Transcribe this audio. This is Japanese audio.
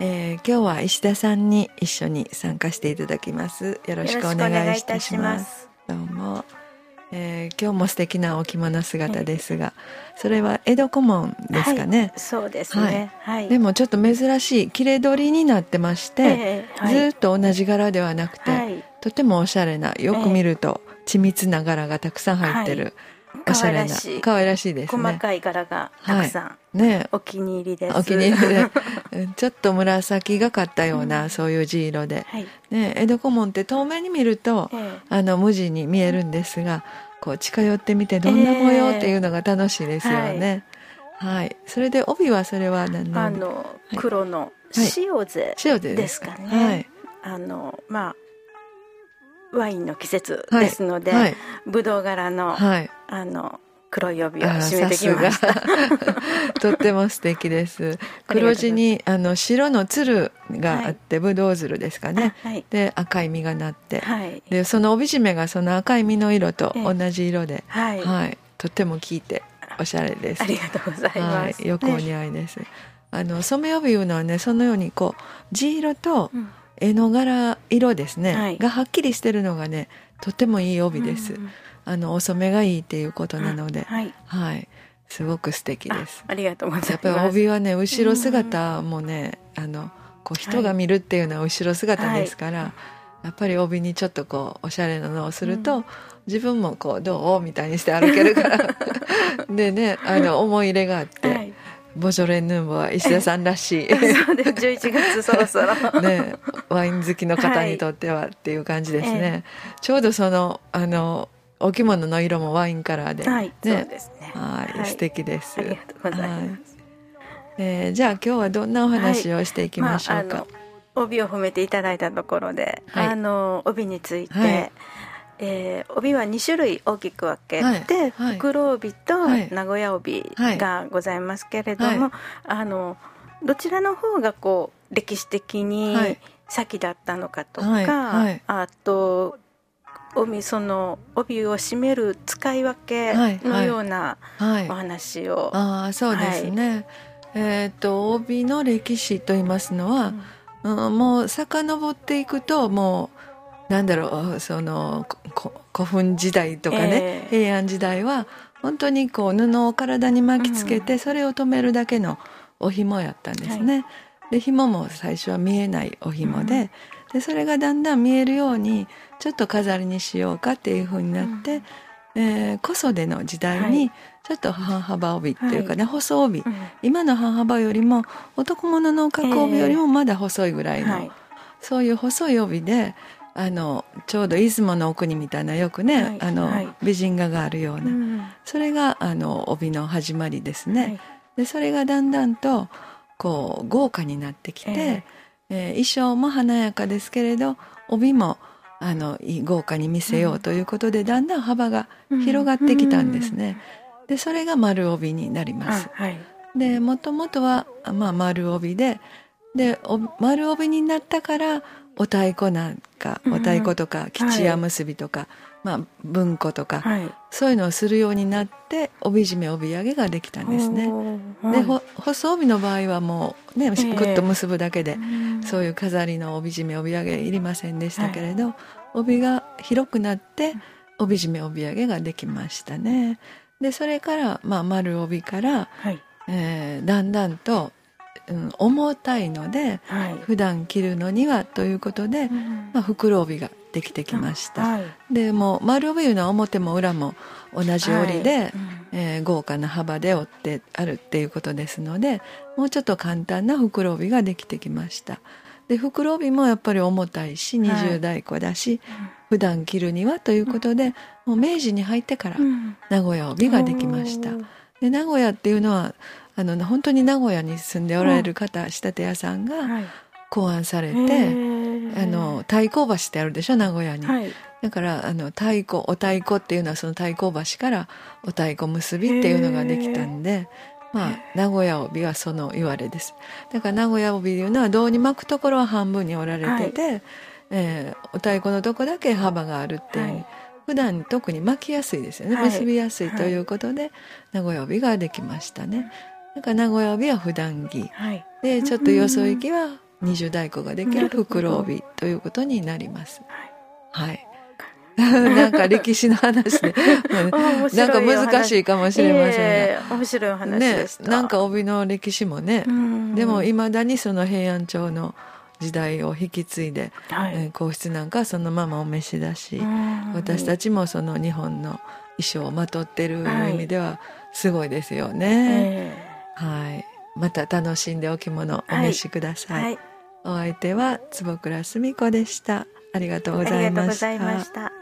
えー、今日は石田さんに一緒に参加していただきます。よろしくお願いいたします。どうも。えー、今日も素敵なお着物姿ですが、それは江戸小紋ですかね、はい、そうですね、はい、でもちょっと珍しい切れ取りになってまして、えーはい、ずっと同じ柄ではなくて、とてもおしゃれなよく見ると緻密な柄がたくさん入ってる、おしゃれな可愛らしいですね。細かい柄がたくさん、はい、ね。お気に入りです。お気に入りで ちょっと紫がかったような、うん、そういう地色で、はい、ね江戸小紋って遠目に見ると、えー、あの無地に見えるんですがこう近寄ってみてどんな模様っていうのが楽しいですよね、えー、はい、はい、それで帯はそれは何のあの黒の塩瀬ですか？ね、はい、あのまあワインの季節ですので、はい、ぶどう柄の、はい、あの黒い帯を締めてきました。とっても素敵です。黒地にあの白の鶴があって、はい、ぶどう鶴ですかね、はい、で赤い実がなって、はい、でその帯締めがその赤い実の色と同じ色で、はい。はい、とっても効いておしゃれです。ありがとうございます、よくお似合いです、ね、あの染め帯いうのはねそのようにこう地色と、うん。絵の柄色ですね、はい、がはっきりしてるのがねとてもいい帯です、うん、あのお染めがいいっていうことなので、はい、はい、すごく素敵です。ありがとうございます。やっぱり帯はね後ろ姿もね、うん、あのこう人が見るっていうのは後ろ姿ですから、はい、やっぱり帯にちょっとこうおしゃれなのをすると、うん、自分もこうどう？みたいにして歩けるから。でねあの思い入れがあって、ボジョレ・ヌーボーは石田さんらしい。そうです。11月そろそろ。ねワイン好きの方にとってはっていう感じですね、はい。ちょうどそのあのお着物の色もワインカラーで、はい、そうですね。はい、素敵です。ありがとうございます、はい、えー、じゃあ今日はどんなお話をしていきましょうか、まあ、帯を褒めていただいたところで、あの帯について、えー、帯は2種類大きく分けて、はい、袋帯と名古屋帯がございますけれども、はい、あのどちらの方がこう歴史的に先だったのかとか、あと帯その帯を締める使い分けのようなお話を、あそうですね、えっ、ー、と帯の歴史と言いますのは、うん、もう遡っていくともうなんだろうその古墳時代とかね、えー、平安時代は本当にこう布を体に巻きつけて、それを留めるだけのお紐やったんですね。はい、で紐も最初は見えないお紐でうん、でそれがだんだん見えるようにちょっと飾りにしようかっていうふうになって、うん、えー、小袖の時代にちょっと半幅帯っていうかね、はい、細帯、うん、今の半幅よりも男物の角帯よりもまだ細いぐらいの、えーはい、そういう細い帯であのちょうど出雲の奥にみたいなよくね、はい、あの、はい、美人画があるような、うん、それがあの帯の始まりですね、はい、でそれがだんだんとこう豪華になってきて、えー、えー、衣装も華やかですけれど帯もあの豪華に見せようということで、うん、だんだん幅が広がってきたんですね、うん、でそれが丸帯になります、でもともとは、まあ、丸帯でで丸帯になったからお太鼓なんか、お太鼓とか吉屋結びとか、はい、まあ文庫とか、はい、そういうのをするようになって帯締め帯揚げができたんですね。で細帯の場合はもうねぐっと結ぶだけで、えー、そういう飾りの帯締め帯揚げいりませんでしたけれど、はい、帯が広くなって帯締め帯揚げができましたね。でそれから、まあ、丸帯から、はい、えー、だんだんとうん、重たいので、はい、普段着るのにはということで、うん、まあ、袋帯ができてきました、はい、でもう丸帯のは表も裏も同じ織りで、はい。うん、えー、豪華な幅で織ってあるっていうことですのでもうちょっと簡単な袋帯ができてきました。で袋帯もやっぱり重たいし20代個だし、はい、普段着るにはということで、もう明治に入ってから名古屋帯ができました、で名古屋っていうのはあの本当に名古屋に住んでおられる方、仕立て屋さんが、はい、考案されてあの太鼓橋ってあるでしょ名古屋に、はい、だからあの太鼓お太鼓っていうのはその太鼓橋からお太鼓結びっていうのができたんでまあ名古屋帯はその言われです。だから名古屋帯いうのは胴に巻くところは半分に折られてて、はい、えー、お太鼓のとこだけ幅があるっていう、はい、普段特に巻きやすいですよね、結びやすいということで、名古屋帯ができましたね。だから名古屋帯は普段着、でちょっとよそ行きは二重太鼓ができる袋帯ということになります。はい。なんか歴史の話で。なんか難しいかもしれませんが、えー、面白い話でね、なんか帯の歴史もね、でもいまだにその平安朝の時代を引き継いで、はい、皇室なんかそのままお召しだし私たちもその日本の衣装をまとってる意味ではすごいですよね。はい、はい、また楽しんでお着物お召しください。はい、お相手は坪倉澄子でした。ありがとうございました。